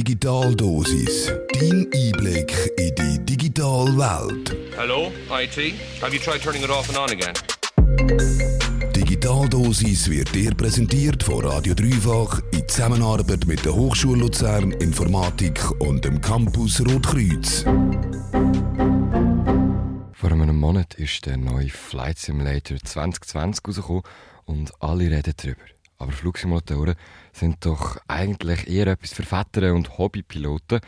Digitaldosis. Dein Einblick in die digitale Welt. Hello, IT. Have you tried turning it off and on again? Digitaldosis wird dir präsentiert von Radio Dreifach in Zusammenarbeit mit der Hochschule Luzern Informatik und dem Campus Rotkreuz. Vor einem Monat ist der neue Flight Simulator 2020 rausgekommen und alle reden darüber. Aber Flugsimulatoren sind doch eigentlich eher etwas für Väter und Hobbypiloten.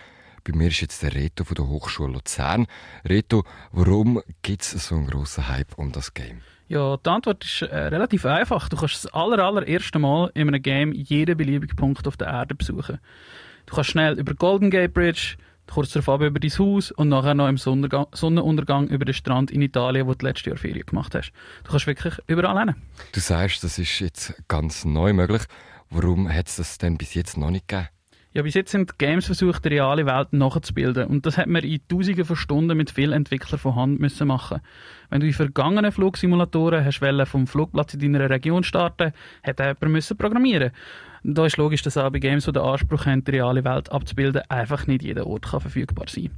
Bei mir ist jetzt der Reto von der Hochschule Luzern. Reto, warum gibt es so einen grossen Hype um das Game? Ja, die Antwort ist äh, relativ einfach. Du kannst das aller, allererste Mal in einem Game jeden beliebigen Punkt auf der Erde besuchen. Du kannst schnell über Golden Gate Bridge, kurz darauf über dein Haus und nachher noch im Sonnenuntergang, über den Strand in Italien, wo du letztes Jahr Ferien gemacht hast. Du kannst wirklich überall hin. Du sagst, das ist jetzt ganz neu möglich. Warum hat es das denn bis jetzt noch nicht gegeben? Ja, bis jetzt sind Games versucht, die reale Welt nachzubilden. Und das hat man in Tausenden von Stunden mit vielen Entwicklern von Hand müssen machen. Wenn du in vergangenen Flugsimulatoren hast vom Flugplatz in deiner Region starten, hat jemand müssen programmieren. Da ist logisch, dass auch bei Games, die den Anspruch haben, die reale Welt abzubilden, einfach nicht jeder Ort kann verfügbar sein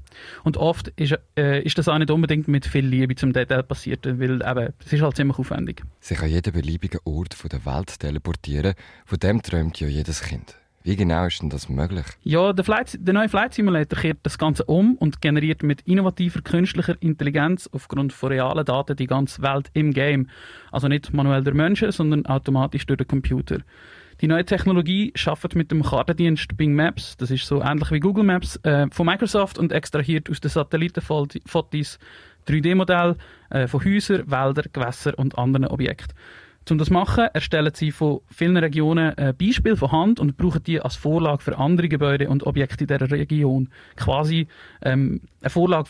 Und oft ist, äh, ist das auch nicht unbedingt mit viel Liebe zum Detail passiert, weil eben, es ist halt ziemlich aufwendig. Sich an jeden beliebigen Ort der Welt teleportieren, von dem träumt ja jedes Kind. Wie genau ist denn das möglich? Ja, der, Flight, der neue Flight Simulator kehrt das Ganze um und generiert mit innovativer künstlicher Intelligenz aufgrund von realen Daten die ganze Welt im Game. Also nicht manuell durch Menschen, sondern automatisch durch den Computer. Die neue Technologie schafft mit dem Kartendienst Bing Maps, das ist so ähnlich wie Google Maps, äh, von Microsoft und extrahiert aus den Satellitenfotos 3D-Modelle äh, von Häusern, Wäldern, Gewässern und anderen Objekten. Um das zu machen, erstellen sie von vielen Regionen ein Beispiel von Hand und brauchen die als Vorlage für andere Gebäude und Objekte in dieser Region. Quasi ähm, eine Vorlage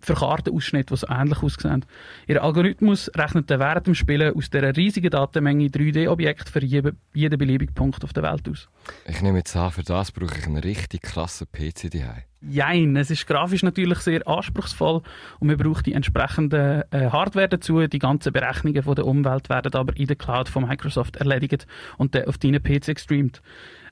für Kartenausschnitte, die so ähnlich aussehen. Ihr Algorithmus rechnet dann während dem Spielen aus dieser riesigen Datenmenge 3D-Objekte für jeden, jeden beliebigen Punkt auf der Welt aus. Ich nehme jetzt an, für das brauche ich einen richtig klassen PC daheim. Jein, es ist grafisch natürlich sehr anspruchsvoll und man braucht die entsprechende äh, Hardware dazu. Die ganzen Berechnungen von der Umwelt werden aber in der Cloud von Microsoft erledigt und dann auf deinen PC gestreamt.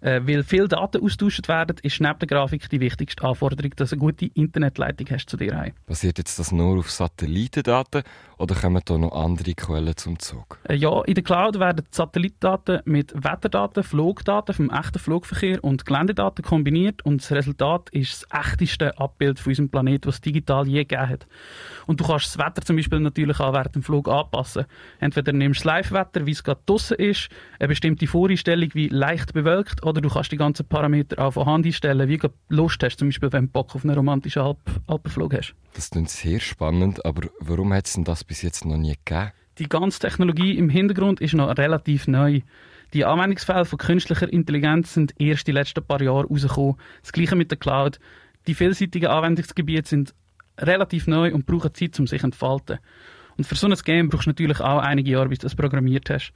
Äh, weil viele Daten austauscht werden, ist neben der Grafik die wichtigste Anforderung, dass du eine gute Internetleitung hast zu dir heim. Basiert jetzt das nur auf Satellitendaten oder kommen da noch andere Quellen zum Zug? Äh, ja, in der Cloud werden Satellitendaten mit Wetterdaten, Flugdaten vom echten Flugverkehr und Geländedaten kombiniert und das Resultat ist das echteste Abbild von unserem Planeten, was es digital je gegeben hat. Und du kannst das Wetter zum Beispiel natürlich auch während dem Flug anpassen. Entweder nimmst du das Live-Wetter, wie es gerade draussen ist, eine bestimmte Voreinstellung wie leicht bewölkt oder du kannst die ganzen Parameter auch von Hand einstellen, wie du Lust hast, zum Beispiel wenn du Bock auf einen romantischen Alp Alpenflug hast. Das klingt sehr spannend, aber warum hat es denn das bis jetzt noch nie gegeben? Die ganze Technologie im Hintergrund ist noch relativ neu. Die Anwendungsfälle von künstlicher Intelligenz sind erst die letzten paar Jahre rausgekommen. Das gleiche mit der Cloud. Die vielseitigen Anwendungsgebiete sind relativ neu und brauchen Zeit, um sich zu entfalten. Und für so ein Game brauchst du natürlich auch einige Jahre, bis du es programmiert hast.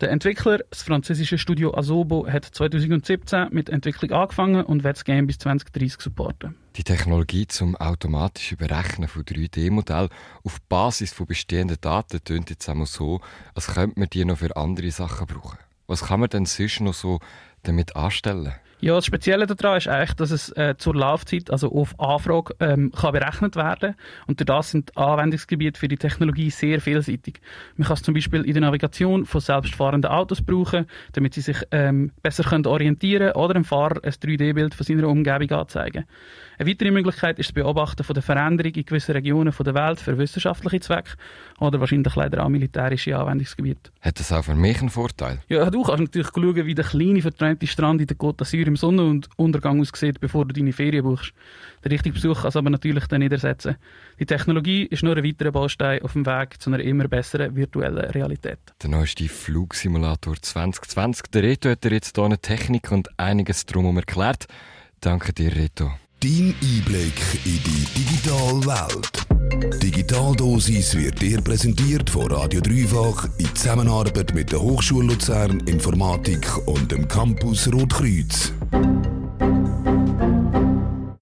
Der Entwickler, das französische Studio Asobo, hat 2017 mit der Entwicklung angefangen und wird das Game bis 2030 supporten. Die Technologie zum automatischen Berechnen von 3D-Modellen auf Basis von bestehenden Daten tönt jetzt einmal so, als könnte man die noch für andere Sachen brauchen. Was kann man denn sonst noch so damit anstellen? Ja, das Spezielle daran ist eigentlich, dass es äh, zur Laufzeit, also auf Anfrage, ähm, kann berechnet werden. Und das sind Anwendungsgebiete für die Technologie sehr vielseitig. Man kann es zum Beispiel in der Navigation von selbstfahrenden Autos brauchen, damit sie sich ähm, besser können orientieren können oder dem Fahrer ein 3D-Bild von seiner Umgebung anzeigen. Eine weitere Möglichkeit ist das Beobachten von der Veränderung in gewissen Regionen der Welt für wissenschaftliche Zwecke oder wahrscheinlich leider auch militärische Anwendungsgebiete. Hat das auch für mich einen Vorteil? Ja, du kannst natürlich schauen, wie der kleine verträumte Strand in der Côte d'Azur im Sonnenuntergang aussieht, bevor du deine Ferien buchst. Der richtige Besuch kann es aber natürlich dann nicht ersetzen. Die Technologie ist nur ein weiterer Baustein auf dem Weg zu einer immer besseren virtuellen Realität. Der neueste Flugsimulator 2020. Der Reto hat dir jetzt hier eine Technik und einiges drumherum erklärt. Danke dir, Reto. Dein Einblick in die digitale Welt. Digitaldosis wird dir präsentiert von Radio Dreifach in Zusammenarbeit mit der Hochschule Luzern Informatik und dem Campus Rotkreuz.